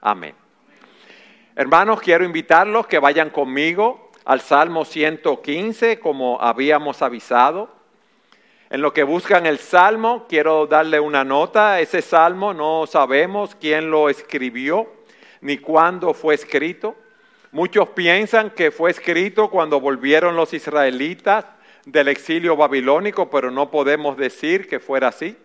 Amén. Hermanos, quiero invitarlos que vayan conmigo al Salmo 115, como habíamos avisado. En lo que buscan el Salmo, quiero darle una nota. Ese Salmo no sabemos quién lo escribió ni cuándo fue escrito. Muchos piensan que fue escrito cuando volvieron los israelitas del exilio babilónico, pero no podemos decir que fuera así.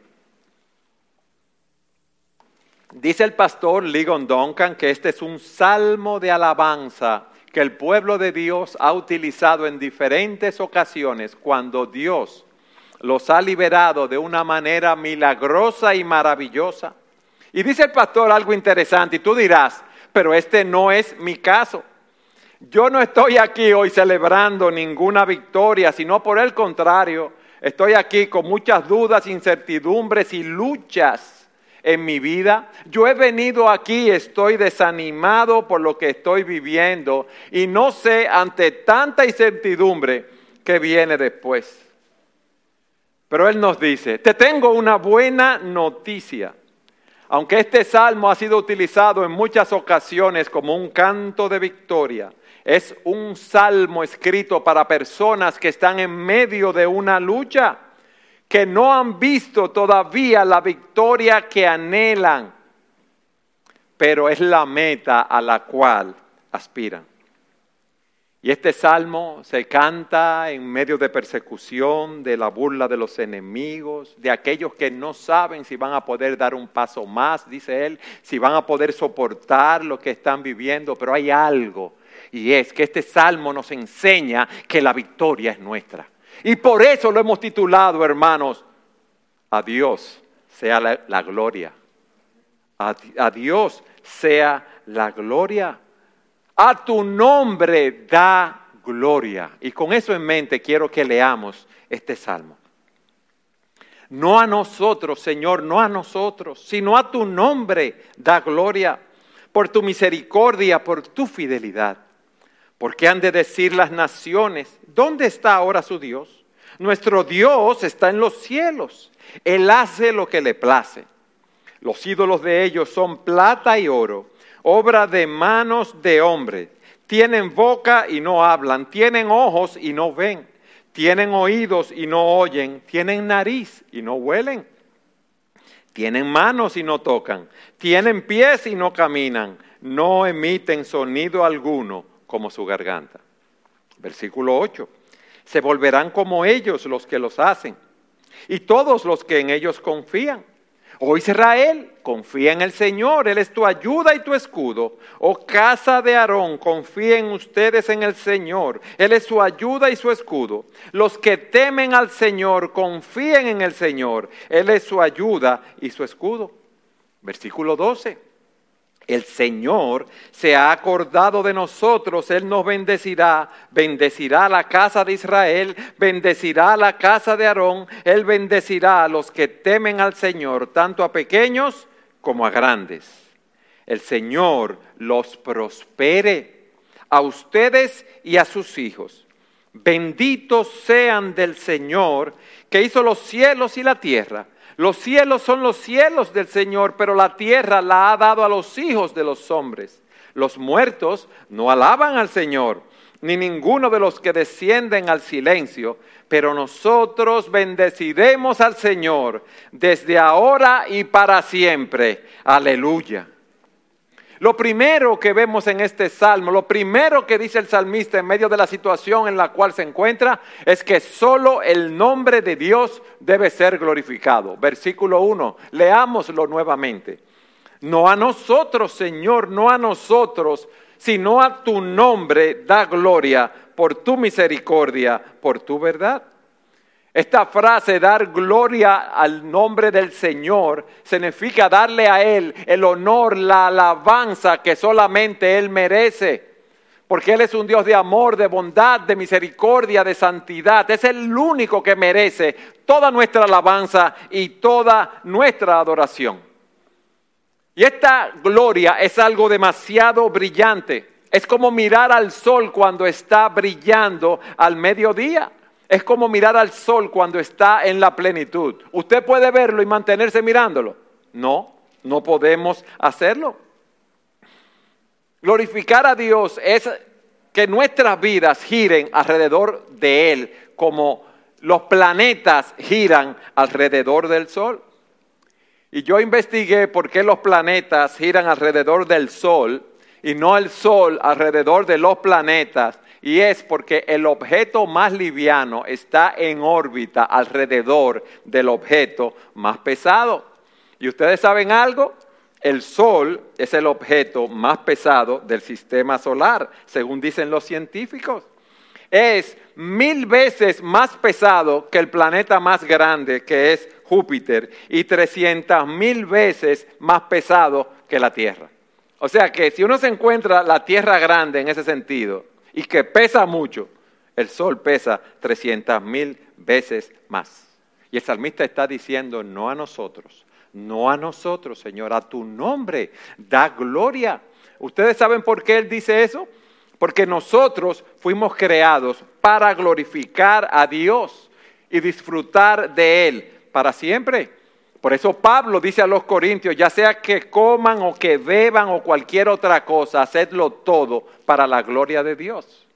Dice el pastor Ligon Duncan que este es un salmo de alabanza que el pueblo de Dios ha utilizado en diferentes ocasiones cuando Dios los ha liberado de una manera milagrosa y maravillosa. Y dice el pastor algo interesante, y tú dirás, pero este no es mi caso. Yo no estoy aquí hoy celebrando ninguna victoria, sino por el contrario, estoy aquí con muchas dudas, incertidumbres y luchas en mi vida. Yo he venido aquí, estoy desanimado por lo que estoy viviendo y no sé ante tanta incertidumbre que viene después. Pero Él nos dice, te tengo una buena noticia. Aunque este salmo ha sido utilizado en muchas ocasiones como un canto de victoria, es un salmo escrito para personas que están en medio de una lucha que no han visto todavía la victoria que anhelan, pero es la meta a la cual aspiran. Y este salmo se canta en medio de persecución, de la burla de los enemigos, de aquellos que no saben si van a poder dar un paso más, dice él, si van a poder soportar lo que están viviendo, pero hay algo, y es que este salmo nos enseña que la victoria es nuestra. Y por eso lo hemos titulado, hermanos, a Dios sea la, gloria. A, Dios sea la gloria. A tu nombre da gloria. Y con eso en mente quiero que leamos este salmo. No a nosotros, Señor, no a nosotros, sino a tu nombre da gloria, por tu misericordia, por tu fidelidad. Porque han de decir las naciones, ¿dónde está ahora su Dios? Nuestro Dios está en los cielos. Él hace lo que le place. Los ídolos de ellos son plata y oro, obra de manos de hombres. Tienen boca y no hablan, tienen ojos y no ven, tienen oídos y no oyen, tienen nariz y no huelen, tienen manos y no tocan, tienen pies y no caminan, no emiten sonido alguno como su garganta. Versículo 8. Se volverán como ellos los que los hacen, y todos los que en ellos confían. Oh Israel, confía en el Señor, Él es tu ayuda y tu escudo. Oh casa de Aarón, confíen ustedes en el Señor, Él es su ayuda y su escudo. Los que temen al Señor, confíen en el Señor, Él es su ayuda y su escudo. Versículo 12. El Señor se ha acordado de nosotros, Él nos bendecirá, bendecirá la casa de Israel, bendecirá la casa de Aarón, Él bendecirá a los que temen al Señor, tanto a pequeños como a grandes. El Señor los prospere a ustedes y a sus hijos. Benditos sean del Señor que hizo los cielos y la tierra los cielos son los cielos del Señor, pero la tierra la ha dado a los hijos de los hombres. Los muertos no alaban al Señor, ni ninguno de los que descienden al silencio, pero nosotros bendeciremos al Señor desde ahora y para siempre. Aleluya. Lo primero que vemos en este salmo, lo primero que dice el salmista en medio de la situación en la cual se encuentra, es que solo el nombre de Dios debe ser glorificado. Versículo 1, leámoslo nuevamente. No a nosotros, Señor, no a nosotros, sino a tu nombre da gloria por tu misericordia, por tu verdad. Esta frase, dar gloria al nombre del Señor, significa darle a Él el honor, la alabanza que solamente Él merece. Porque Él es un Dios de amor, de bondad, de misericordia, de santidad. Es el único que merece toda nuestra alabanza y toda nuestra adoración. Y esta gloria es algo demasiado brillante. Es como mirar al sol cuando está brillando al mediodía. Es como mirar al sol cuando está en la plenitud. ¿Usted puede verlo y mantenerse mirándolo? No, no podemos hacerlo. Glorificar a Dios es que nuestras vidas giren alrededor de Él, como los planetas giran alrededor del Sol. Y yo investigué por qué los planetas giran alrededor del Sol y no el Sol alrededor de los planetas. Y es porque el objeto más liviano está en órbita alrededor del objeto más pesado. ¿Y ustedes saben algo? El Sol es el objeto más pesado del sistema solar, según dicen los científicos. Es mil veces más pesado que el planeta más grande, que es Júpiter, y trescientas mil veces más pesado que la Tierra. O sea que si uno se encuentra la Tierra grande en ese sentido y que pesa mucho, el Sol pesa trescientas mil veces más. Y el salmista está diciendo, no a nosotros, no a nosotros, Señor, a tu nombre, da gloria. ¿Ustedes saben por qué Él dice eso? Porque nosotros fuimos creados para glorificar a Dios y disfrutar de Él para siempre. Por eso Pablo dice a los corintios, ya sea que coman o que beban o cualquier otra cosa, hacedlo todo para la gloria de Dios.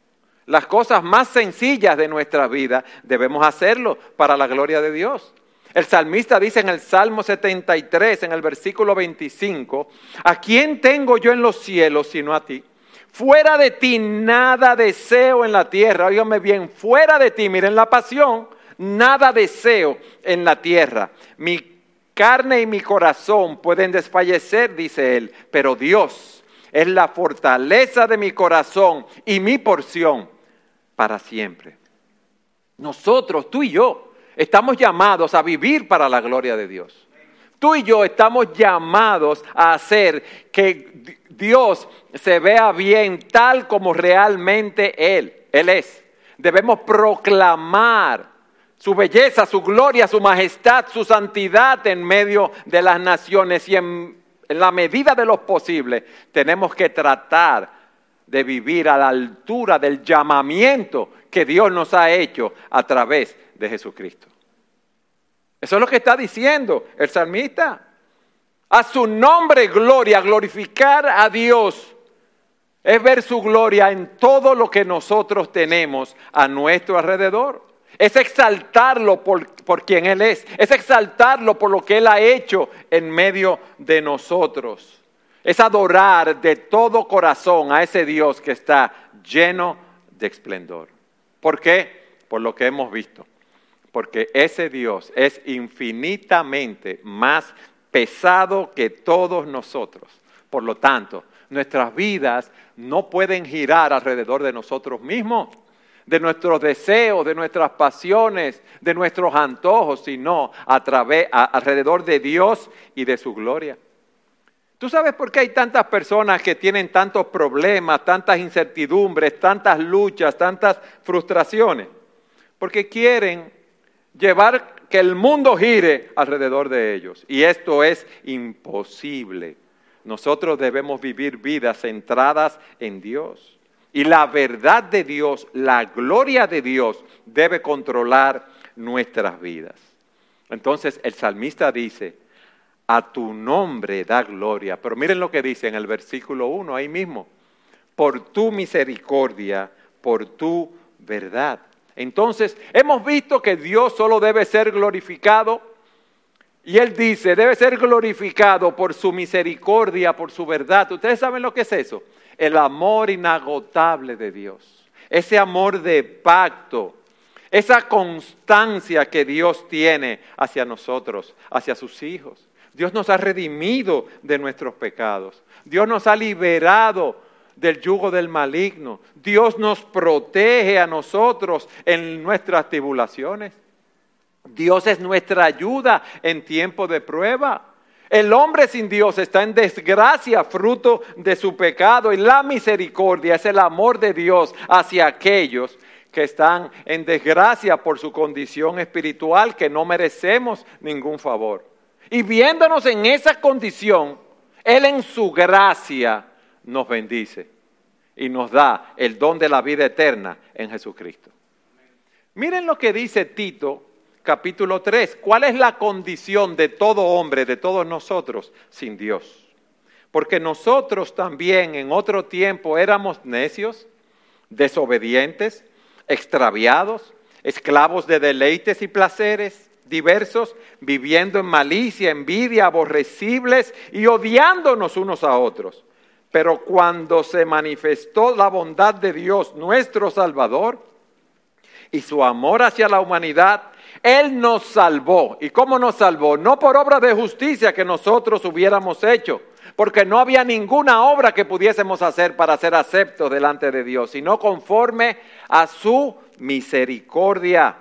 Las cosas más sencillas de nuestra vida debemos hacerlo para la gloria de Dios. El salmista dice en el Salmo 73, en el versículo 25, ¿a quién tengo yo en los cielos sino a ti? Fuera de ti nada deseo en la tierra. Óigame bien, fuera de ti, miren la pasión, nada deseo en la tierra. Mi carne y mi corazón pueden desfallecer, dice él, pero Dios es la fortaleza de mi corazón y mi porción para siempre. Nosotros, tú y yo, Estamos llamados a vivir para la gloria de Dios. Tú y yo estamos llamados a hacer que Dios se vea bien tal como realmente Él, Él es. Debemos proclamar su belleza, su gloria, su majestad, su santidad en medio de las naciones y en, la medida de lo posible tenemos que tratar de vivir a la altura del llamamiento que Dios nos ha hecho a través de Jesucristo. Eso es lo que está diciendo el salmista. A su nombre gloria, glorificar a Dios. Es ver su gloria en todo lo que nosotros tenemos a nuestro alrededor. Es exaltarlo por, por quien Él es. Es exaltarlo por lo que Él ha hecho en medio de nosotros. Es adorar de todo corazón a ese Dios que está lleno de esplendor. ¿Por qué? Por lo que hemos visto porque ese Dios es infinitamente más pesado que todos nosotros. Por lo tanto, nuestras vidas no pueden girar alrededor de nosotros mismos, de nuestros deseos, de nuestras pasiones, de nuestros antojos, sino a través, alrededor de Dios y de su gloria. ¿Tú sabes por qué hay tantas personas que tienen tantos problemas, tantas incertidumbres, tantas luchas, tantas frustraciones? Porque quieren llevar que el mundo gire alrededor de ellos. Y esto es imposible. Nosotros debemos vivir vidas centradas en Dios. Y la verdad de Dios, la gloria de Dios debe controlar nuestras vidas. Entonces el salmista dice, a tu nombre da gloria. Pero miren lo que dice en el versículo 1, ahí mismo, por tu misericordia, por tu verdad. Entonces, hemos visto que Dios solo debe ser glorificado. Y Él dice, debe ser glorificado por su misericordia, por su verdad. ¿Ustedes saben lo que es eso? El amor inagotable de Dios. Ese amor de pacto. Esa constancia que Dios tiene hacia nosotros, hacia sus hijos. Dios nos ha redimido de nuestros pecados. Dios nos ha liberado del yugo del maligno. Dios nos protege a nosotros en nuestras tribulaciones. Dios es nuestra ayuda en tiempo de prueba. El hombre sin Dios está en desgracia fruto de su pecado y la misericordia es el amor de Dios hacia aquellos que están en desgracia por su condición espiritual, que no merecemos ningún favor. Y viéndonos en esa condición, Él en su gracia nos bendice y nos da el don de la vida eterna en Jesucristo. Miren lo que dice Tito capítulo 3. ¿Cuál es la condición de todo hombre, de todos nosotros, sin Dios? porque nosotros también en otro tiempo éramos necios, desobedientes, extraviados, esclavos de deleites y placeres diversos, viviendo en malicia, envidia, aborrecibles y odiándonos unos a otros. Pero cuando se manifestó la bondad de Dios, nuestro Salvador, y su amor hacia la humanidad, Él nos salvó. ¿Y cómo nos salvó? No por obra de justicia que nosotros hubiéramos hecho, porque no había ninguna obra que pudiésemos hacer para ser aceptos delante de Dios, sino conforme a su misericordia,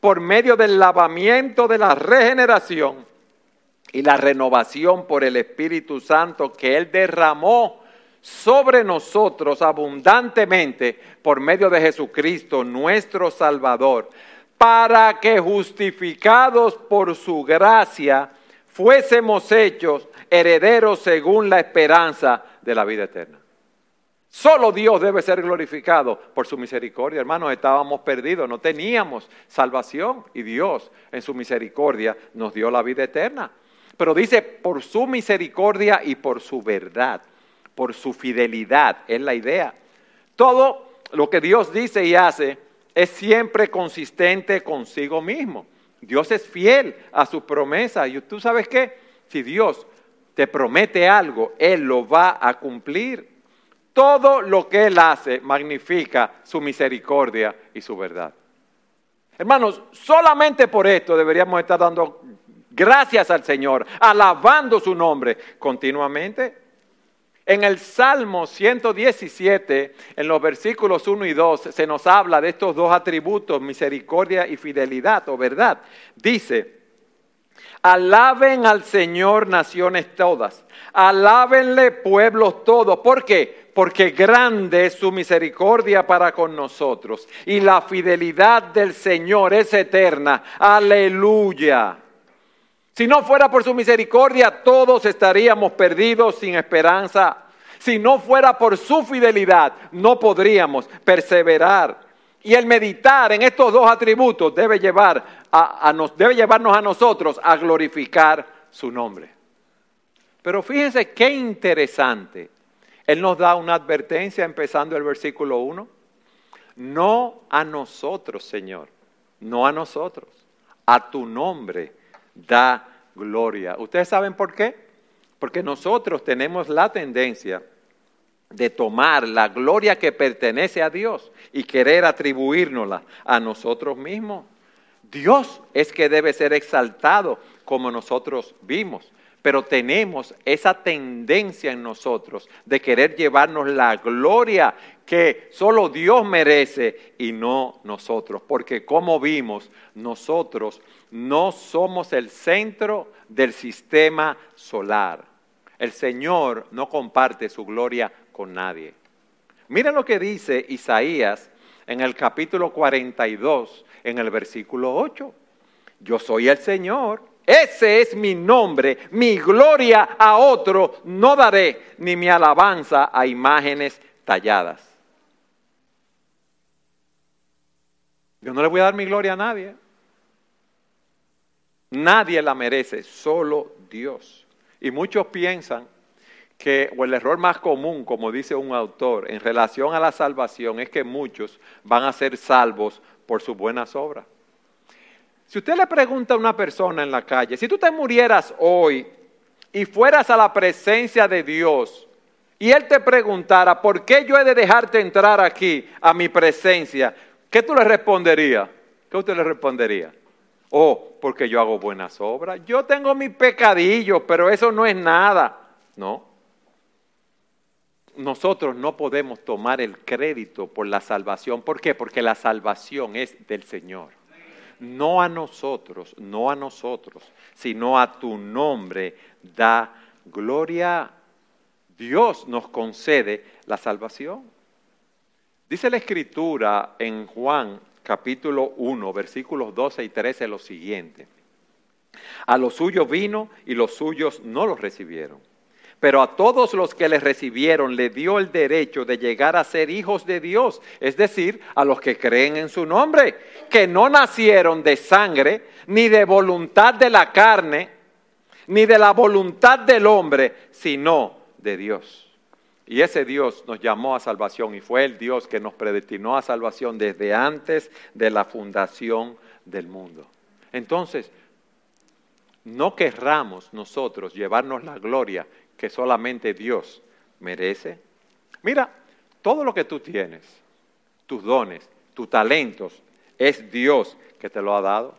por medio del lavamiento de la regeneración y la renovación por el Espíritu Santo que Él derramó sobre nosotros abundantemente por medio de Jesucristo, nuestro Salvador, para que justificados por su gracia fuésemos hechos herederos según la esperanza de la vida eterna. Solo Dios debe ser glorificado por su misericordia. Hermanos, estábamos perdidos, no teníamos salvación y Dios en su misericordia nos dio la vida eterna. Pero dice, por su misericordia y por su verdad, por su fidelidad, es la idea. Todo lo que Dios dice y hace es siempre consistente consigo mismo. Dios es fiel a su promesa. Y tú sabes qué? Si Dios te promete algo, Él lo va a cumplir. Todo lo que Él hace magnifica su misericordia y su verdad. Hermanos, solamente por esto deberíamos estar dando gracias al Señor, alabando su nombre continuamente. En el Salmo 117, en los versículos 1 y 2, se nos habla de estos dos atributos, misericordia y fidelidad o verdad. Dice, alaben al Señor naciones todas, alábenle pueblos todos. ¿Por qué? Porque grande es su misericordia para con nosotros y la fidelidad del Señor es eterna. Aleluya. Si no fuera por su misericordia, todos estaríamos perdidos sin esperanza. Si no fuera por su fidelidad, no podríamos perseverar. Y el meditar en estos dos atributos debe, llevar a, nos, debe llevarnos a nosotros a glorificar su nombre. Pero fíjense qué interesante. Él nos da una advertencia empezando el versículo 1. No a nosotros, Señor, no a nosotros, a tu nombre da gloria. ¿Ustedes saben por qué? Porque nosotros tenemos la tendencia de tomar la gloria que pertenece a Dios y querer atribuírnosla a nosotros mismos. Dios es que debe ser exaltado como nosotros vimos, pero tenemos esa tendencia en nosotros de querer llevarnos la gloria que solo Dios merece y no nosotros, porque como vimos, nosotros no somos el centro del sistema solar. El Señor no comparte su gloria con nadie. Miren lo que dice Isaías en el capítulo 42, en el versículo 8. Yo soy el Señor, ese es mi nombre, mi gloria a otro no daré, ni mi alabanza a imágenes talladas. Yo no le voy a dar mi gloria a nadie. Nadie la merece, solo Dios. Y muchos piensan que, o el error más común, como dice un autor, en relación a la salvación, es que muchos van a ser salvos por sus buenas obras. Si usted le pregunta a una persona en la calle, si tú te murieras hoy y fueras a la presencia de Dios, y Él te preguntara, ¿por qué yo he de dejarte entrar aquí a mi presencia? ¿Qué tú le responderías? ¿Qué usted le respondería? Oh, porque yo hago buenas obras. Yo tengo mis pecadillos, pero eso no es nada. No. Nosotros no podemos tomar el crédito por la salvación. ¿Por qué? Porque la salvación es del Señor. No a nosotros, no a nosotros, sino a tu nombre da gloria. Dios nos concede la salvación. Dice la escritura en Juan capítulo 1, versículos 12 y 13 lo siguiente. A los suyos vino y los suyos no los recibieron. Pero a todos los que le recibieron le dio el derecho de llegar a ser hijos de Dios, es decir, a los que creen en su nombre, que no nacieron de sangre, ni de voluntad de la carne, ni de la voluntad del hombre, sino de Dios. Y ese Dios nos llamó a salvación y fue el Dios que nos predestinó a salvación desde antes de la fundación del mundo. Entonces, no querramos nosotros llevarnos la gloria que solamente Dios merece. Mira, todo lo que tú tienes, tus dones, tus talentos, es Dios que te lo ha dado.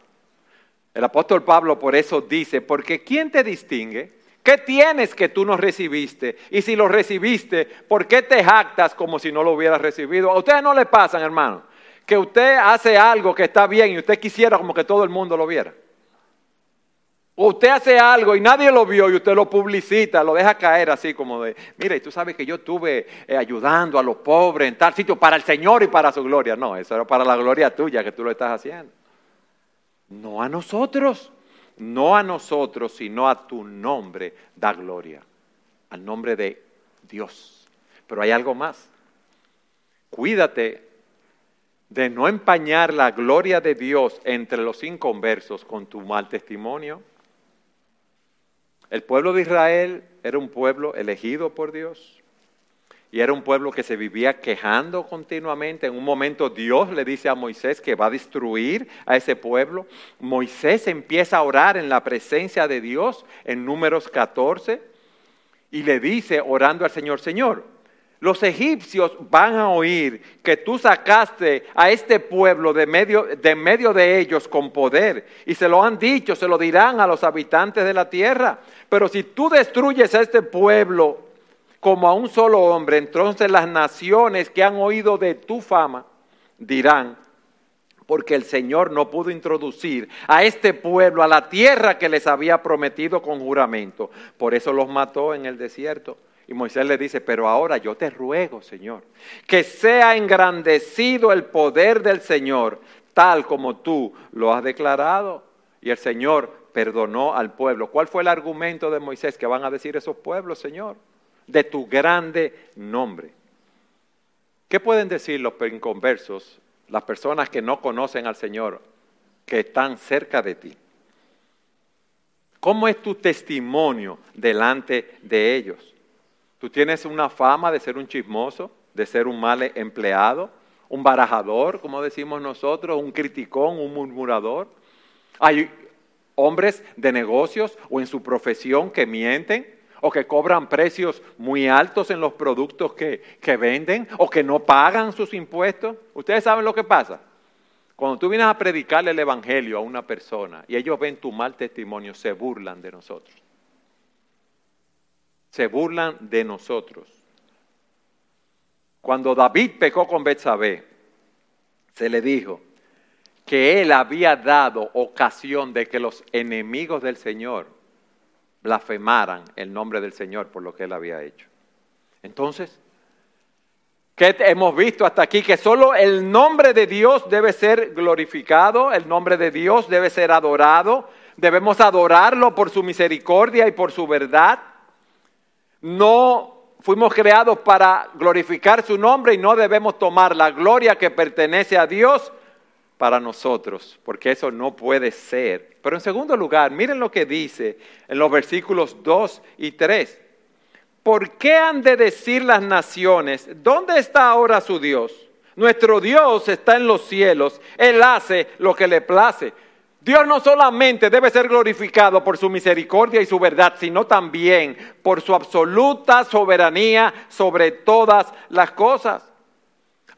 El apóstol Pablo por eso dice, porque ¿quién te distingue? ¿Qué tienes que tú no recibiste? Y si lo recibiste, ¿por qué te jactas como si no lo hubieras recibido? A ustedes no le pasan, hermano, que usted hace algo que está bien y usted quisiera como que todo el mundo lo viera. O usted hace algo y nadie lo vio y usted lo publicita, lo deja caer así como de, mira, y tú sabes que yo estuve eh, ayudando a los pobres en tal sitio para el Señor y para su gloria. No, eso era para la gloria tuya que tú lo estás haciendo. No a nosotros, no a nosotros, sino a tu nombre da gloria, al nombre de Dios. Pero hay algo más. Cuídate de no empañar la gloria de Dios entre los inconversos con tu mal testimonio el pueblo de Israel era un pueblo elegido por Dios y era un pueblo que se vivía quejando continuamente. En un momento Dios le dice a Moisés que va a destruir a ese pueblo. Moisés empieza a orar en la presencia de Dios en números 14 y le dice orando al Señor, Señor, los egipcios van a oír que tú sacaste a este pueblo de medio, de medio de ellos con poder. Y se lo han dicho, se lo dirán a los habitantes de la tierra. Pero si tú destruyes a este pueblo como a un solo hombre, entonces las naciones que han oído de tu fama dirán, porque el Señor no pudo introducir a este pueblo a la tierra que les había prometido con juramento. Por eso los mató en el desierto. Y Moisés le dice, pero ahora yo te ruego, Señor, que sea engrandecido el poder del Señor, tal como tú lo has declarado. Y el Señor perdonó al pueblo. ¿Cuál fue el argumento de Moisés que van a decir esos pueblos, Señor? De tu grande nombre. ¿Qué pueden decir los inconversos, las personas que no conocen al Señor, que están cerca de ti? ¿Cómo es tu testimonio delante de ellos? Tú tienes una fama de ser un chismoso, de ser un mal empleado, un barajador, como decimos nosotros, un criticón, un murmurador. Hay hombres de negocios o en su profesión que mienten o que cobran precios muy altos en los productos que, que venden o que no pagan sus impuestos. Ustedes saben lo que pasa. Cuando tú vienes a predicarle el Evangelio a una persona y ellos ven tu mal testimonio, se burlan de nosotros se burlan de nosotros. Cuando David pecó con Betsabé, se le dijo que él había dado ocasión de que los enemigos del Señor blasfemaran el nombre del Señor por lo que él había hecho. Entonces, ¿qué hemos visto hasta aquí? Que solo el nombre de Dios debe ser glorificado, el nombre de Dios debe ser adorado, debemos adorarlo por su misericordia y por su verdad. No fuimos creados para glorificar su nombre y no debemos tomar la gloria que pertenece a Dios para nosotros, porque eso no puede ser. Pero en segundo lugar, miren lo que dice en los versículos 2 y 3. ¿Por qué han de decir las naciones, ¿dónde está ahora su Dios? Nuestro Dios está en los cielos, Él hace lo que le place. Dios no solamente debe ser glorificado por su misericordia y su verdad, sino también por su absoluta soberanía sobre todas las cosas.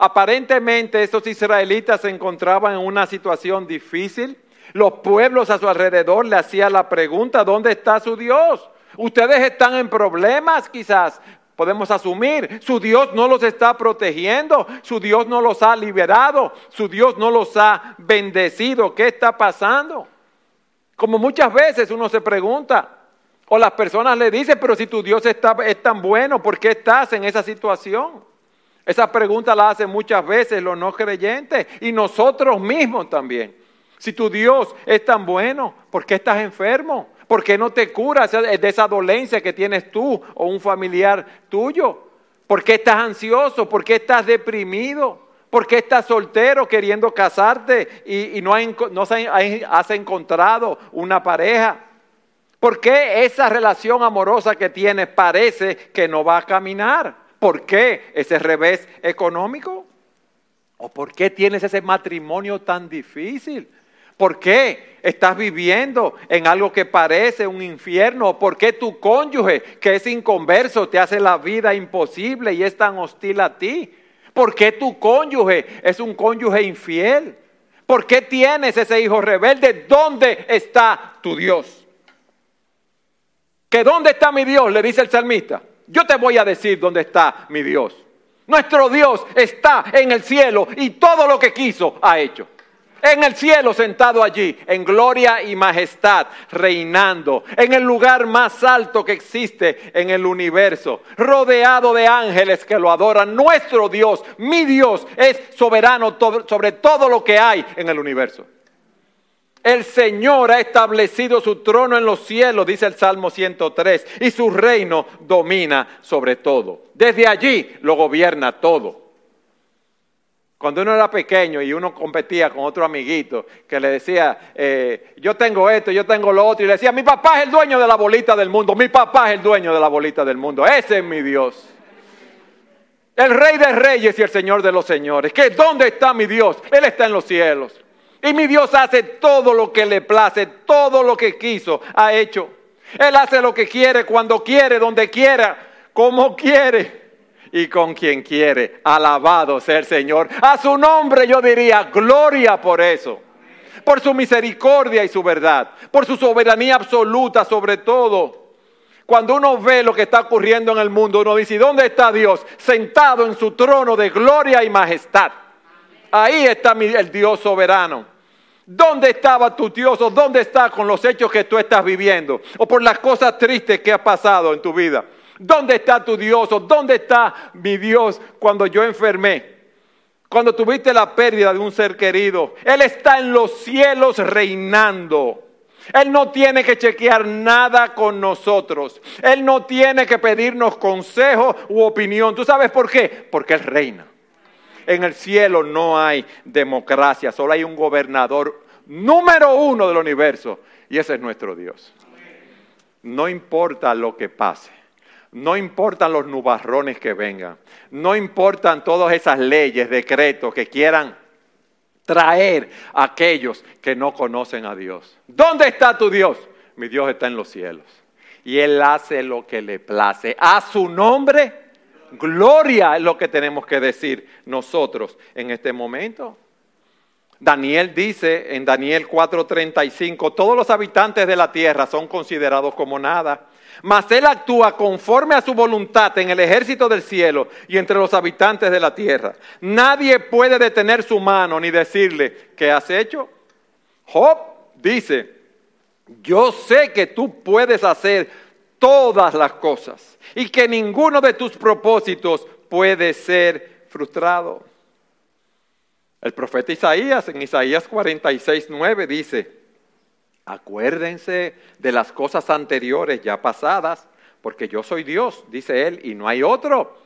Aparentemente estos israelitas se encontraban en una situación difícil. Los pueblos a su alrededor le hacían la pregunta, ¿dónde está su Dios? Ustedes están en problemas quizás, Podemos asumir, su Dios no los está protegiendo, su Dios no los ha liberado, su Dios no los ha bendecido. ¿Qué está pasando? Como muchas veces uno se pregunta, o las personas le dicen, pero si tu Dios está, es tan bueno, ¿por qué estás en esa situación? Esa pregunta la hacen muchas veces los no creyentes y nosotros mismos también. Si tu Dios es tan bueno, ¿por qué estás enfermo? ¿Por qué no te curas de esa dolencia que tienes tú o un familiar tuyo? ¿Por qué estás ansioso? ¿Por qué estás deprimido? ¿Por qué estás soltero queriendo casarte y, no, has encontrado una pareja? ¿Por qué esa relación amorosa que tienes parece que no va a caminar? ¿Por qué ese revés económico? ¿O por qué tienes ese matrimonio tan difícil? ¿Por qué estás viviendo en algo que parece un infierno? ¿O por qué tu cónyuge, que es inconverso, te hace la vida imposible y es tan hostil a ti? ¿Por qué tu cónyuge es un cónyuge infiel? ¿Por qué tienes ese hijo rebelde? ¿Dónde está tu Dios? ¿Que dónde está mi Dios? Le dice el salmista. Yo te voy a decir dónde está mi Dios. Nuestro Dios está en el cielo y todo lo que quiso ha hecho en el cielo sentado allí, en gloria y majestad, reinando, en el lugar más alto que existe en el universo, rodeado de ángeles que lo adoran. Nuestro Dios, mi Dios, es soberano sobre todo lo que hay en el universo. El Señor ha establecido su trono en los cielos, dice el Salmo 103, y su reino domina sobre todo. Desde allí lo gobierna todo. Cuando uno era pequeño y uno competía con otro amiguito que le decía, eh, yo tengo esto, yo tengo lo otro, y le decía, mi papá es el dueño de la bolita del mundo, mi papá es el dueño de la bolita del mundo, ese es mi Dios. El rey de reyes y el señor de los señores. ¿Qué, ¿Dónde está mi Dios? Él está en los cielos. Y mi Dios hace todo lo que le place, todo lo que quiso, ha hecho. Él hace lo que quiere, cuando quiere, donde quiera, como quiere y con quien quiere. Alabado sea el Señor. A su nombre yo diría gloria por eso. Por su misericordia y su verdad. Por su soberanía absoluta sobre todo. Cuando uno ve lo que está ocurriendo en el mundo, uno dice, ¿dónde está Dios? Sentado en su trono de gloria y majestad. Ahí está el Dios soberano. ¿Dónde estaba tu Dios o dónde está con los hechos que tú estás viviendo? O por las cosas tristes que ha pasado en tu vida. ¿Dónde está tu Dios? ¿O dónde está mi Dios cuando yo enfermé? Cuando tuviste la pérdida de un ser querido. Él está en los cielos reinando. Él no tiene que chequear nada con nosotros. Él no tiene que pedirnos consejo u opinión. ¿Tú sabes por qué? Porque Él reina. En el cielo no hay democracia, solo hay un gobernador número uno del universo y ese es nuestro Dios. No importa lo que pase. No importan los nubarrones que vengan, no importan todas esas leyes, decretos que quieran traer a aquellos que no conocen a Dios. ¿Dónde está tu Dios? Mi Dios está en los cielos. Y Él hace lo que le place. A su nombre, gloria es lo que tenemos que decir nosotros en este momento. Daniel dice en Daniel 4:35, todos los habitantes de la tierra son considerados como nada mas Él actúa conforme a su voluntad en el ejército del cielo y entre los habitantes de la tierra. Nadie puede detener su mano ni decirle, ¿qué has hecho? Job dice, yo sé que tú puedes hacer todas las cosas y que ninguno de tus propósitos puede ser frustrado. El profeta Isaías en Isaías 46, 9 dice, Acuérdense de las cosas anteriores ya pasadas, porque yo soy Dios, dice él, y no hay otro.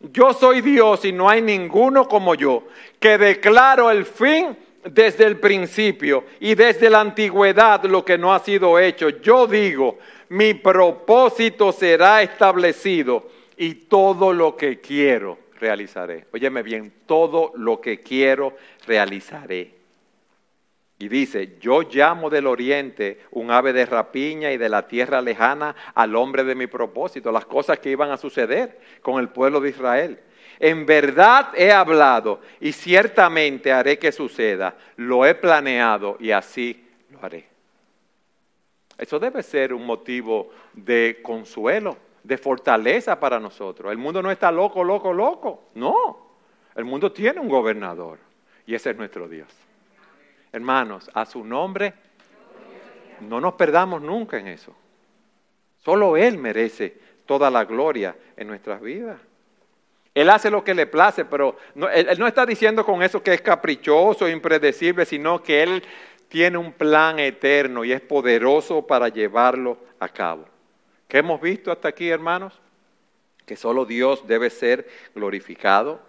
Yo soy Dios y no hay ninguno como yo, que declaro el fin desde el principio y desde la antigüedad lo que no ha sido hecho. Yo digo, mi propósito será establecido y todo lo que quiero realizaré. Óyeme bien, todo lo que quiero realizaré. Y dice, yo llamo del oriente un ave de rapiña y de la tierra lejana al hombre de mi propósito, las cosas que iban a suceder con el pueblo de Israel. En verdad he hablado y ciertamente haré que suceda. Lo he planeado y así lo haré. Eso debe ser un motivo de consuelo, de fortaleza para nosotros. El mundo no está loco, loco, loco. No, el mundo tiene un gobernador y ese es nuestro Dios. Hermanos, a su nombre, no nos perdamos nunca en eso. Solo Él merece toda la gloria en nuestras vidas. Él hace lo que le place, pero no, él, no está diciendo con eso que es caprichoso, impredecible, sino que Él tiene un plan eterno y es poderoso para llevarlo a cabo. ¿Qué hemos visto hasta aquí, hermanos? Que solo Dios debe ser glorificado,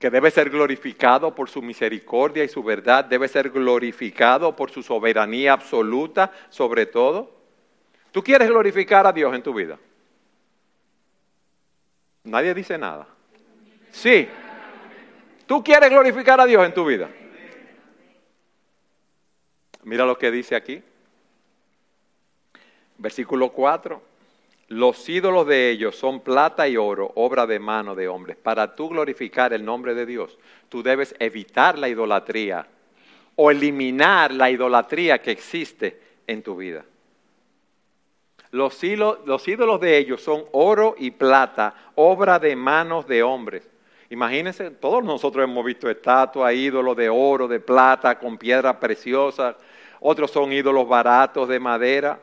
que debe ser glorificado por su misericordia y su verdad, debe ser glorificado por su soberanía absoluta sobre todo. ¿Tú quieres glorificar a Dios en tu vida? Nadie dice nada. Sí. ¿Tú quieres glorificar a Dios en tu vida? Mira lo que dice aquí. Versículo 4. Los ídolos de ellos son plata y oro, obra de mano de hombres. Para tú glorificar el nombre de Dios, tú debes evitar la idolatría o eliminar la idolatría que existe en tu vida. Los ídolos, de ellos son oro y plata, obra de manos de hombres. Imagínense, todos nosotros hemos visto estatuas, ídolos de oro, de plata, con piedras preciosas. Otros son ídolos baratos de madera.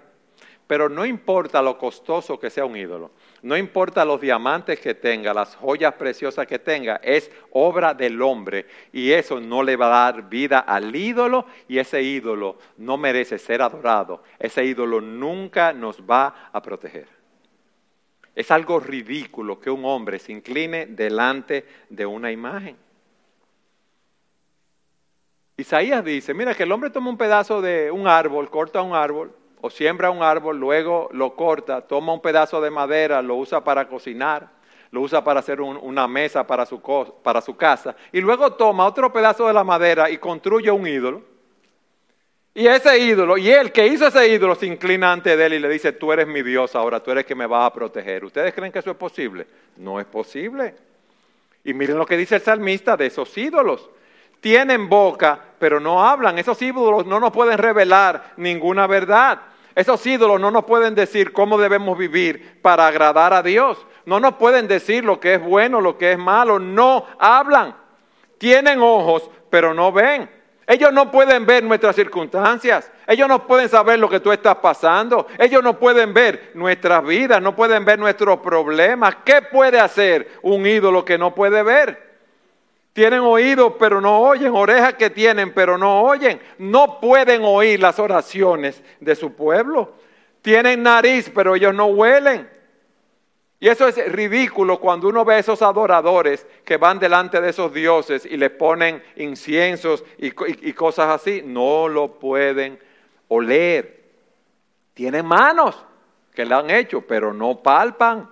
Pero no importa lo costoso que sea un ídolo, no importa los diamantes que tenga, las joyas preciosas que tenga, es obra del hombre y eso no le va a dar vida al ídolo y ese ídolo no merece ser adorado, ese ídolo nunca nos va a proteger. Es algo ridículo que un hombre se incline delante de una imagen. Isaías dice, mira que el hombre toma un pedazo de un árbol, corta un árbol, o siembra un árbol, luego lo corta, toma un pedazo de madera, lo usa para cocinar, lo usa para hacer una mesa para su, casa, y luego toma otro pedazo de la madera y construye un ídolo. Y ese ídolo, y el que hizo ese ídolo se inclina ante él y le dice, tú eres mi Dios ahora, tú eres que me vas a proteger. ¿Ustedes creen que eso es posible? No es posible. Y miren lo que dice el salmista de esos ídolos. Tienen boca, pero no hablan. Esos ídolos no nos pueden revelar ninguna verdad. Esos ídolos no nos pueden decir cómo debemos vivir para agradar a Dios. No nos pueden decir lo que es bueno, lo que es malo. No hablan. Tienen ojos, pero no ven. Ellos no pueden ver nuestras circunstancias. Ellos no pueden saber lo que tú estás pasando. Ellos no pueden ver nuestras vidas, no pueden ver nuestros problemas. ¿Qué puede hacer un ídolo que no puede ver? Tienen oídos pero no oyen, orejas que tienen pero no oyen. No pueden oír las oraciones de su pueblo. Tienen nariz pero ellos no huelen. Y eso es ridículo cuando uno ve a esos adoradores que van delante de esos dioses y les ponen inciensos y, y cosas así. No lo pueden oler. Tienen manos que le han hecho pero no palpan.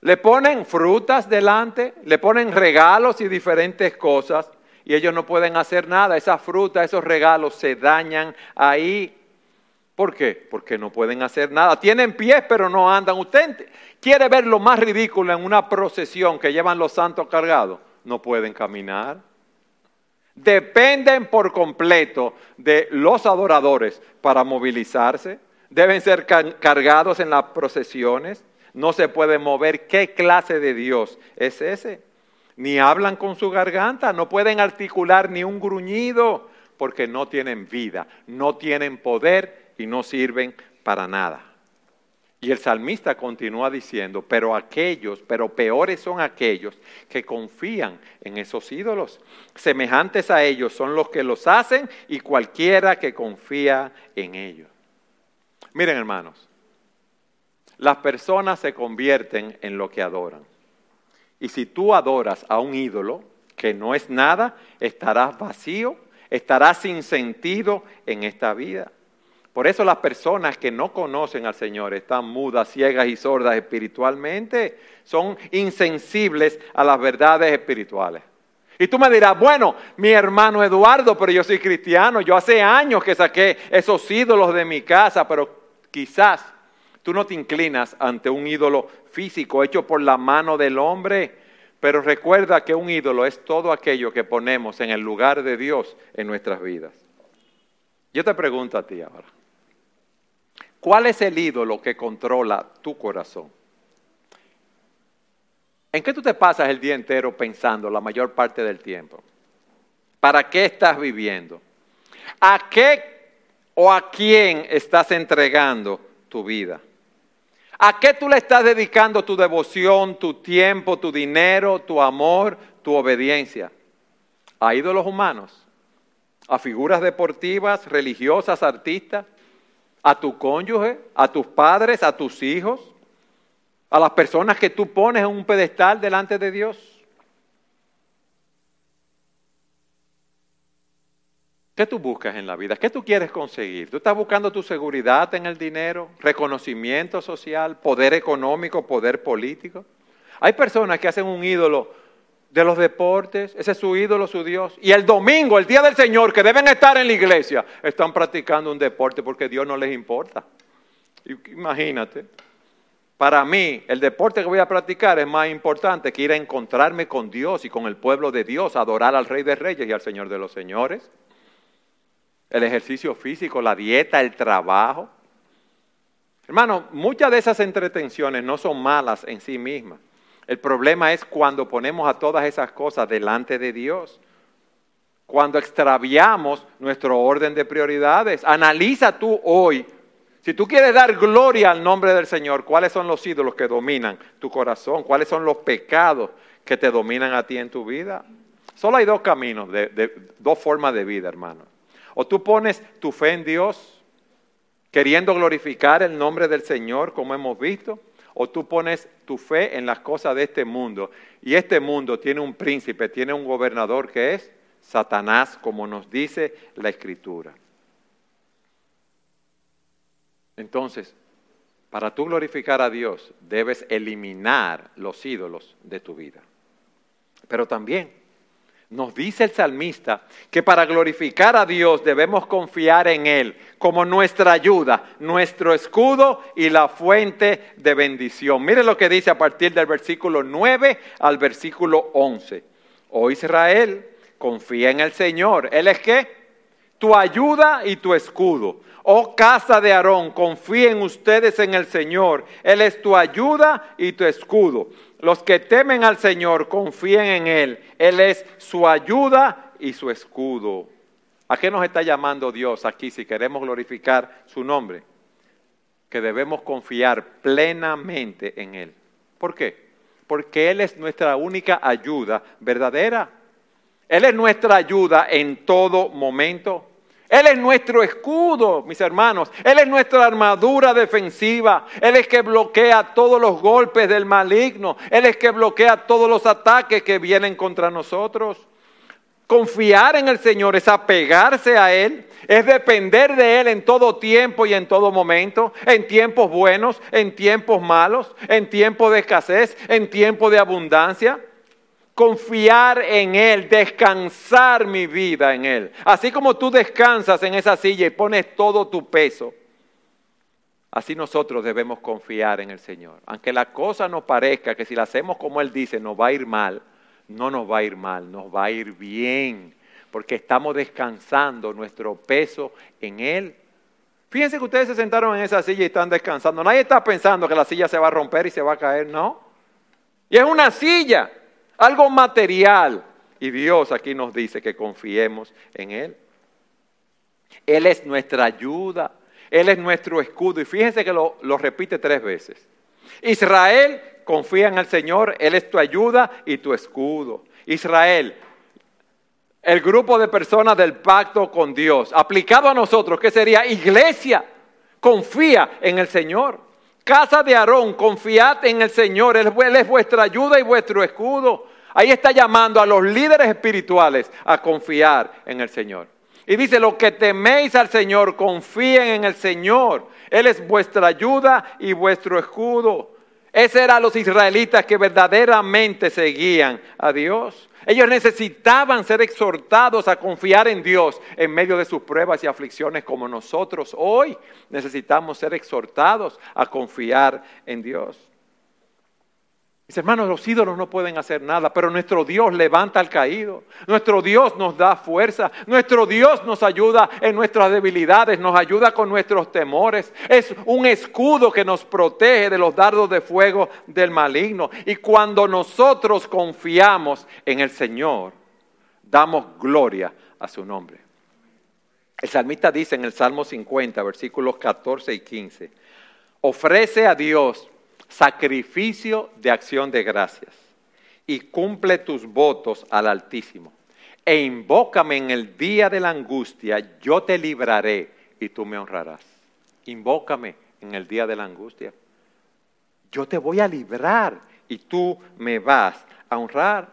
Le ponen frutas delante, le ponen regalos y diferentes cosas y ellos no pueden hacer nada. Esas frutas, esos regalos se dañan ahí. ¿Por qué? Porque no pueden hacer nada. Tienen pies pero no andan. ¿Usted quiere ver lo más ridículo en una procesión que llevan los santos cargados? No pueden caminar. Dependen por completo de los adoradores para movilizarse. Deben ser cargados en las procesiones no se puede mover. ¿Qué clase de Dios es ese? Ni hablan con su garganta, no pueden articular ni un gruñido porque no tienen vida, no tienen poder y no sirven para nada. Y el salmista continúa diciendo, pero aquellos, pero peores son aquellos que confían en esos ídolos. Semejantes a ellos son los que los hacen y cualquiera que confía en ellos. Miren hermanos, las personas se convierten en lo que adoran. Y si tú adoras a un ídolo que no es nada, estarás vacío, estarás sin sentido en esta vida. Por eso las personas que no conocen al Señor están mudas, ciegas y sordas espiritualmente, son insensibles a las verdades espirituales. Y tú me dirás, bueno, mi hermano Eduardo, pero yo soy cristiano, yo hace años que saqué esos ídolos de mi casa, pero quizás Tú no te inclinas ante un ídolo físico hecho por la mano del hombre, pero recuerda que un ídolo es todo aquello que ponemos en el lugar de Dios en nuestras vidas. Yo te pregunto a ti ahora, ¿cuál es el ídolo que controla tu corazón? ¿En qué tú te pasas el día entero pensando la mayor parte del tiempo? ¿Para qué estás viviendo? ¿A qué o a quién estás entregando tu vida? ¿A qué tú le estás dedicando tu devoción, tu tiempo, tu dinero, tu amor, tu obediencia? ¿A ídolos humanos? ¿A figuras deportivas, religiosas, artistas? ¿A tu cónyuge? ¿A tus padres? ¿A tus hijos? ¿A las personas que tú pones en un pedestal delante de Dios? ¿Qué tú buscas en la vida? ¿Qué tú quieres conseguir? ¿Tú estás buscando tu seguridad en el dinero, reconocimiento social, poder económico, poder político? Hay personas que hacen un ídolo de los deportes, ese es su ídolo, su Dios. Y el domingo, el día del Señor, que deben estar en la iglesia, están practicando un deporte porque Dios no les importa. Imagínate, para mí el deporte que voy a practicar es más importante que ir a encontrarme con Dios y con el pueblo de Dios, adorar al Rey de Reyes y al Señor de los Señores. El ejercicio físico, la dieta, el trabajo. Hermano, muchas de esas entretenciones no son malas en sí mismas. El problema es cuando ponemos a todas esas cosas delante de Dios. Cuando extraviamos nuestro orden de prioridades. Analiza tú hoy. Si tú quieres dar gloria al nombre del Señor, ¿cuáles son los ídolos que dominan tu corazón? ¿Cuáles son los pecados que te dominan a ti en tu vida? Solo hay dos caminos, dos formas de vida, hermano. O tú pones tu fe en Dios, queriendo glorificar el nombre del Señor, como hemos visto, o tú pones tu fe en las cosas de este mundo. Y este mundo tiene un príncipe, tiene un gobernador que es Satanás, como nos dice la Escritura. Entonces, para tú glorificar a Dios, debes eliminar los ídolos de tu vida. Pero también nos dice el salmista que para glorificar a Dios debemos confiar en Él como nuestra ayuda, nuestro escudo y la fuente de bendición. Mire lo que dice a partir del versículo 9 al versículo 11. Oh Israel, confía en el Señor. ¿Él es qué? Tu ayuda y tu escudo. Oh casa de Aarón, confíen ustedes en el Señor. Él es tu ayuda y tu escudo. Los que temen al Señor confíen en Él. Él es su ayuda y su escudo. ¿A qué nos está llamando Dios aquí si queremos glorificar su nombre? Que debemos confiar plenamente en Él. ¿Por qué? Porque Él es nuestra única ayuda verdadera. Él es nuestra ayuda en todo momento. Él es nuestro escudo, mis hermanos. Él es nuestra armadura defensiva. Él es que bloquea todos los golpes del maligno. Él es que bloquea todos los ataques que vienen contra nosotros. Confiar en el Señor es apegarse a Él, es depender de Él en todo tiempo y en todo momento, en tiempos buenos, en tiempos malos, en tiempos de escasez, en tiempos de abundancia confiar en Él, descansar mi vida en Él. Así como tú descansas en esa silla y pones todo tu peso, así nosotros debemos confiar en el Señor. Aunque la cosa nos parezca que si la hacemos como Él dice nos va a ir mal, no nos va a ir mal, nos va a ir bien, porque estamos descansando nuestro peso en Él. Fíjense que ustedes se sentaron en esa silla y están descansando. Nadie está pensando que la silla se va a romper y se va a caer, no. Y es una silla algo material. Y Dios aquí nos dice que confiemos en Él. Él es nuestra ayuda, Él es nuestro escudo. Y fíjense que lo, repite tres veces. Israel, confía en el Señor, Él es tu ayuda y tu escudo. Israel, el grupo de personas del pacto con Dios, aplicado a nosotros, ¿qué sería? Iglesia, confía en el Señor. Casa de Aarón, confiad en el Señor, Él es vuestra ayuda y vuestro escudo. Ahí está llamando a los líderes espirituales a confiar en el Señor. Y dice, lo que teméis al Señor, confíen en el Señor. Él es vuestra ayuda y vuestro escudo. Ese eran los israelitas que verdaderamente seguían a Dios. Ellos necesitaban ser exhortados a confiar en Dios en medio de sus pruebas y aflicciones como nosotros hoy necesitamos ser exhortados a confiar en Dios. Mis hermanos, los ídolos no pueden hacer nada, pero nuestro Dios levanta al caído. Nuestro Dios nos da fuerza. Nuestro Dios nos ayuda en nuestras debilidades, nos ayuda con nuestros temores. Es un escudo que nos protege de los dardos de fuego del maligno. Y cuando nosotros confiamos en el Señor, damos gloria a su nombre. El salmista dice en el Salmo 50, versículos 14 y 15, ofrece a Dios sacrificio de acción de gracias y cumple tus votos al Altísimo. E invócame en el día de la angustia, yo te libraré y tú me honrarás. Invócame en el día de la angustia. Yo te voy a librar y tú me vas a honrar.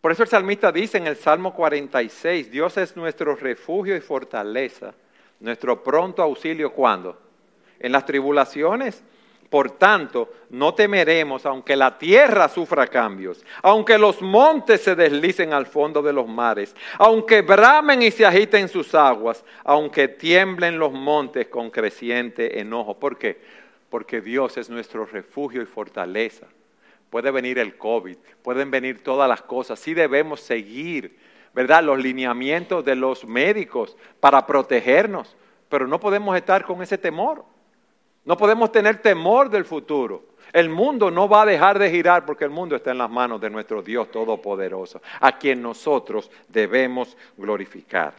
Por eso el salmista dice en el Salmo 46, Dios es nuestro refugio y fortaleza, nuestro pronto auxilio cuando? En las tribulaciones. Por tanto, no temeremos aunque la tierra sufra cambios, aunque los montes se deslicen al fondo de los mares, aunque bramen y se agiten sus aguas, aunque tiemblen los montes con creciente enojo. ¿Por qué? Porque Dios es nuestro refugio y fortaleza. Puede venir el COVID, pueden venir todas las cosas. Sí debemos seguir, ¿verdad? Los lineamientos de los médicos para protegernos, pero no podemos estar con ese temor. No podemos tener temor del futuro. El mundo no va a dejar de girar porque el mundo está en las manos de nuestro Dios Todopoderoso, a quien nosotros debemos glorificar.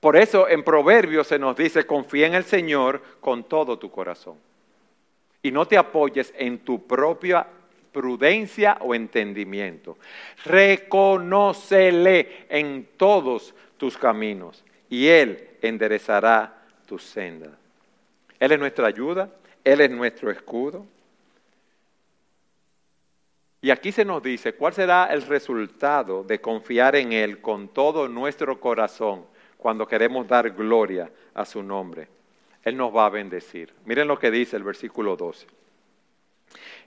Por eso en Proverbios se nos dice, confía en el Señor con todo tu corazón. Y no te apoyes en tu propia prudencia o entendimiento. Reconócele en todos tus caminos y Él enderezará tus sendas. Él es nuestra ayuda, Él es nuestro escudo. Y aquí se nos dice cuál será el resultado de confiar en Él con todo nuestro corazón cuando queremos dar gloria a su nombre. Él nos va a bendecir. Miren lo que dice el versículo 12.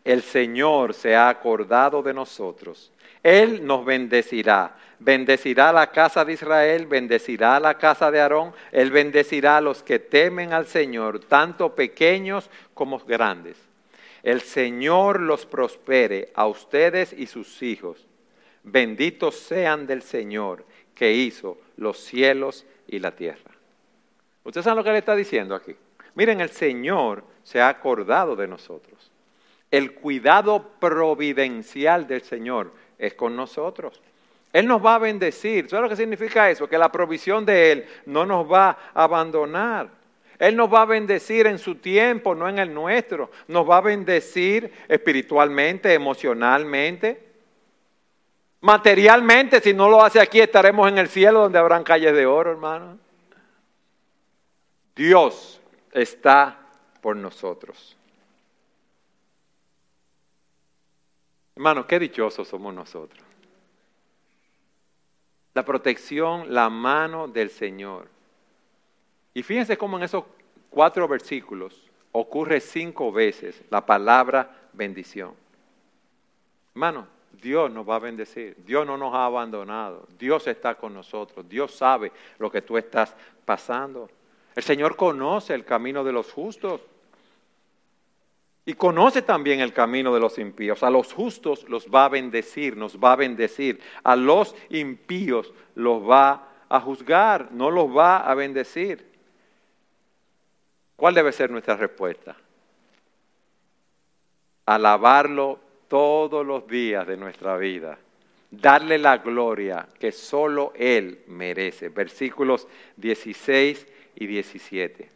El Señor se ha acordado de nosotros. Él nos bendecirá bendecirá la casa de Israel, bendecirá la casa de Aarón, Él bendecirá a los que temen al Señor, tanto pequeños como grandes. El Señor los prospere a ustedes y sus hijos. Benditos sean del Señor que hizo los cielos y la tierra. ¿Ustedes saben lo que le está diciendo aquí? Miren, el Señor se ha acordado de nosotros. El cuidado providencial del Señor es con nosotros. Él nos va a bendecir. ¿Sabes lo que significa eso? Que la provisión de Él no nos va a abandonar. Él nos va a bendecir en su tiempo, no en el nuestro. Nos va a bendecir espiritualmente, emocionalmente. Materialmente, si no lo hace aquí, estaremos en el cielo donde habrán calles de oro, hermano. Dios está por nosotros. Hermano, qué dichosos somos nosotros la protección, la mano del Señor. Y fíjense cómo en esos cuatro versículos ocurre cinco veces la palabra bendición. Hermano, Dios nos va a bendecir, Dios no nos ha abandonado, Dios está con nosotros, Dios sabe lo que tú estás pasando. El Señor conoce el camino de los justos. Y conoce también el camino de los impíos. A los justos los va a bendecir, nos va a bendecir. A los impíos los va a juzgar, no los va a bendecir. ¿Cuál debe ser nuestra respuesta? Alabarlo todos los días de nuestra vida. Darle la gloria que solo Él merece. Versículos 16 y 17.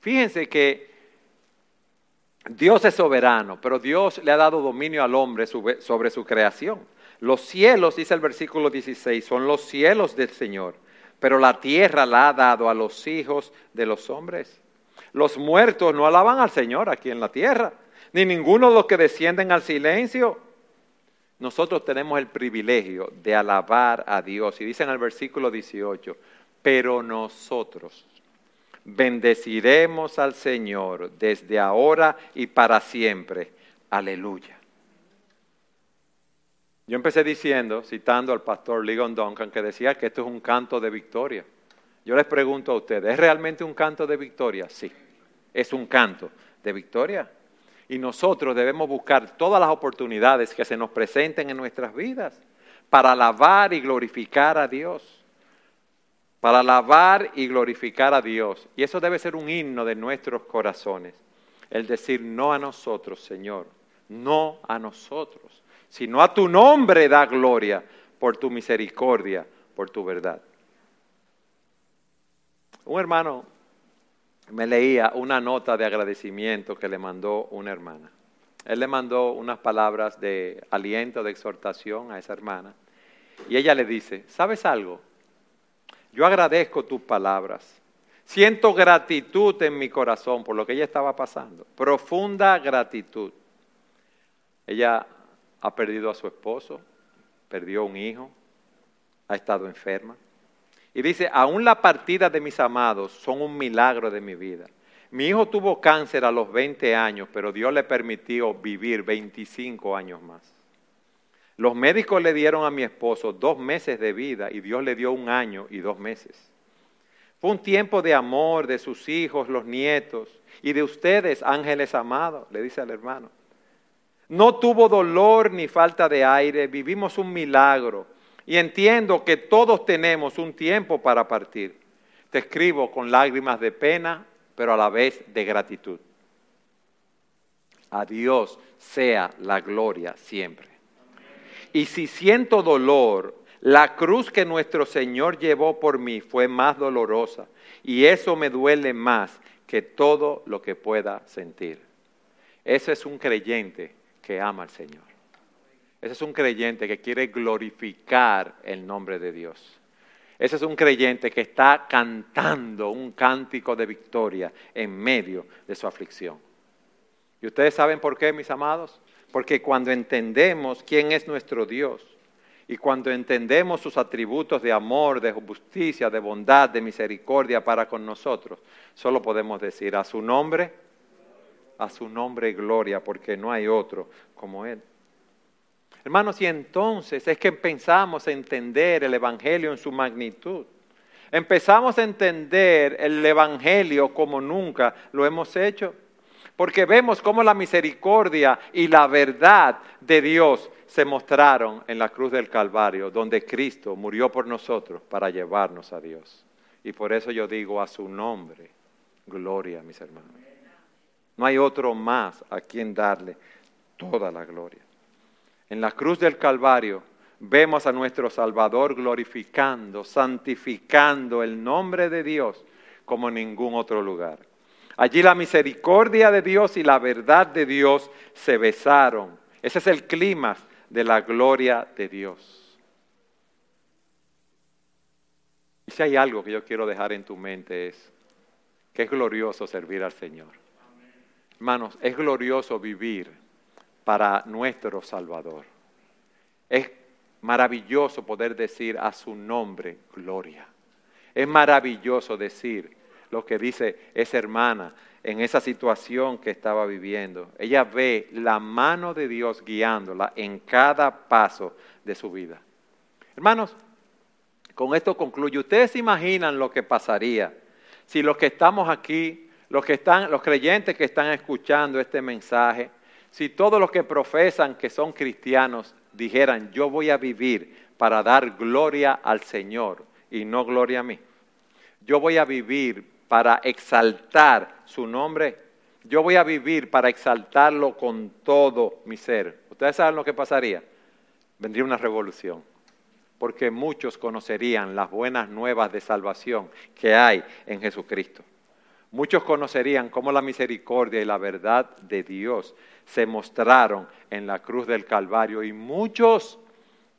Fíjense que Dios es soberano, pero Dios le ha dado dominio al hombre sobre su creación. Los cielos, dice el versículo 16, son los cielos del Señor, pero la tierra la ha dado a los hijos de los hombres. Los muertos no alaban al Señor aquí en la tierra, ni ninguno de los que descienden al silencio. Nosotros tenemos el privilegio de alabar a Dios. Y dice en el versículo 18, pero nosotros Bendeciremos al Señor desde ahora y para siempre. Aleluya. Yo empecé diciendo, citando al pastor Ligon Duncan, que decía que esto es un canto de victoria. Yo les pregunto a ustedes, ¿es realmente un canto de victoria? Sí, es un canto de victoria. Y nosotros debemos buscar todas las oportunidades que se nos presenten en nuestras vidas para alabar y glorificar a Dios para alabar y glorificar a Dios. Y eso debe ser un himno de nuestros corazones. El decir no a nosotros, Señor, no a nosotros, sino a tu nombre da gloria por tu misericordia, por tu verdad. Un hermano me leía una nota de agradecimiento que le mandó una hermana. Él le mandó unas palabras de aliento, de exhortación a esa hermana. Y ella le dice, ¿sabes algo? Yo agradezco tus palabras. Siento gratitud en mi corazón por lo que ella estaba pasando. Profunda gratitud. Ella ha perdido a su esposo perdió un hijo, ha estado enferma. Y dice, aún la partida de mis amados son un milagro de mi vida. Mi hijo tuvo cáncer a los 20 años, pero Dios le permitió vivir 25 años más. Los médicos le dieron a mi esposo dos meses de vida y Dios le dio un año y dos meses. Fue un tiempo de amor de sus hijos, los nietos y de ustedes, ángeles amados, le dice al hermano. No tuvo dolor ni falta de aire, vivimos un milagro y entiendo que todos tenemos un tiempo para partir. Te escribo con lágrimas de pena, pero a la vez de gratitud. A Dios sea la gloria siempre. Y si siento dolor, la cruz que nuestro Señor llevó por mí fue más dolorosa y eso me duele más que todo lo que pueda sentir. Ese es un creyente que ama al Señor. Ese es un creyente que quiere glorificar el nombre de Dios. Ese es un creyente que está cantando un cántico de victoria en medio de su aflicción. ¿Y ustedes saben por qué, mis amados? Porque cuando entendemos quién es nuestro Dios, y cuando entendemos sus atributos de amor, de justicia, de bondad, de misericordia para con nosotros, solo podemos decir a su nombre, a su nombre gloria, porque no hay otro como Él. Hermanos, y entonces es que empezamos a entender el Evangelio en su magnitud. Empezamos a entender el Evangelio como nunca lo hemos hecho. Porque vemos cómo la misericordia y la verdad de Dios se mostraron en la cruz del Calvario, donde Cristo murió por nosotros para llevarnos a Dios. Y por eso yo digo a su nombre, gloria, mis hermanos. No hay otro más a quien darle toda la gloria. En la cruz del Calvario vemos a nuestro Salvador glorificando, santificando el nombre de Dios como en ningún otro lugar. Allí la misericordia de Dios y la verdad de Dios se besaron. Ese es el clima de la gloria de Dios. Y si hay algo que yo quiero dejar en tu mente es que es glorioso servir al Señor. Hermanos, es glorioso vivir para nuestro Salvador. Es maravilloso poder decir a su nombre gloria. Es maravilloso decir lo que dice esa hermana en esa situación que estaba viviendo. Ella ve la mano de Dios guiándola en cada paso de su vida. Hermanos, con esto concluyo. Ustedes se imaginan lo que pasaría si los que estamos aquí, los que están, los creyentes que están escuchando este mensaje, si todos los que profesan que son cristianos dijeran, yo voy a vivir para dar gloria al Señor y no gloria a mí. Yo voy a vivir para exaltar su nombre. Yo voy a vivir para exaltarlo con todo mi ser. ¿Ustedes saben lo que pasaría? Vendría una revolución, porque muchos conocerían las buenas nuevas de salvación que hay en Jesucristo. Muchos conocerían cómo la misericordia y la verdad de Dios se mostraron en la cruz del Calvario y muchos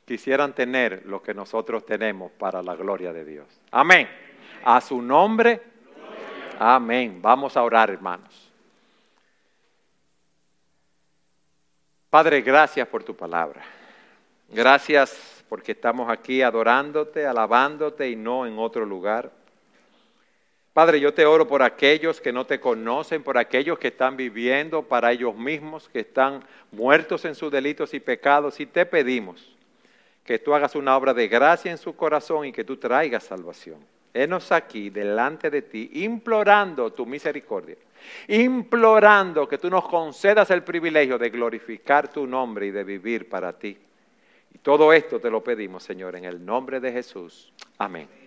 quisieran tener lo que nosotros tenemos para la gloria de Dios. Amén. A su nombre Amén. Vamos a orar, hermanos. Padre, gracias por tu palabra. Gracias porque estamos aquí adorándote, alabándote y no en otro lugar. Padre, yo te oro por aquellos que no te conocen, por aquellos que están viviendo para ellos mismos, que están muertos en sus delitos y pecados, y te pedimos que tú hagas una obra de gracia en su corazón y que tú traigas salvación. Henos aquí delante de ti, implorando tu misericordia, implorando que tú nos concedas el privilegio de glorificar tu nombre y de vivir para ti. Y todo esto te lo pedimos, Señor, en el nombre de Jesús. Amén.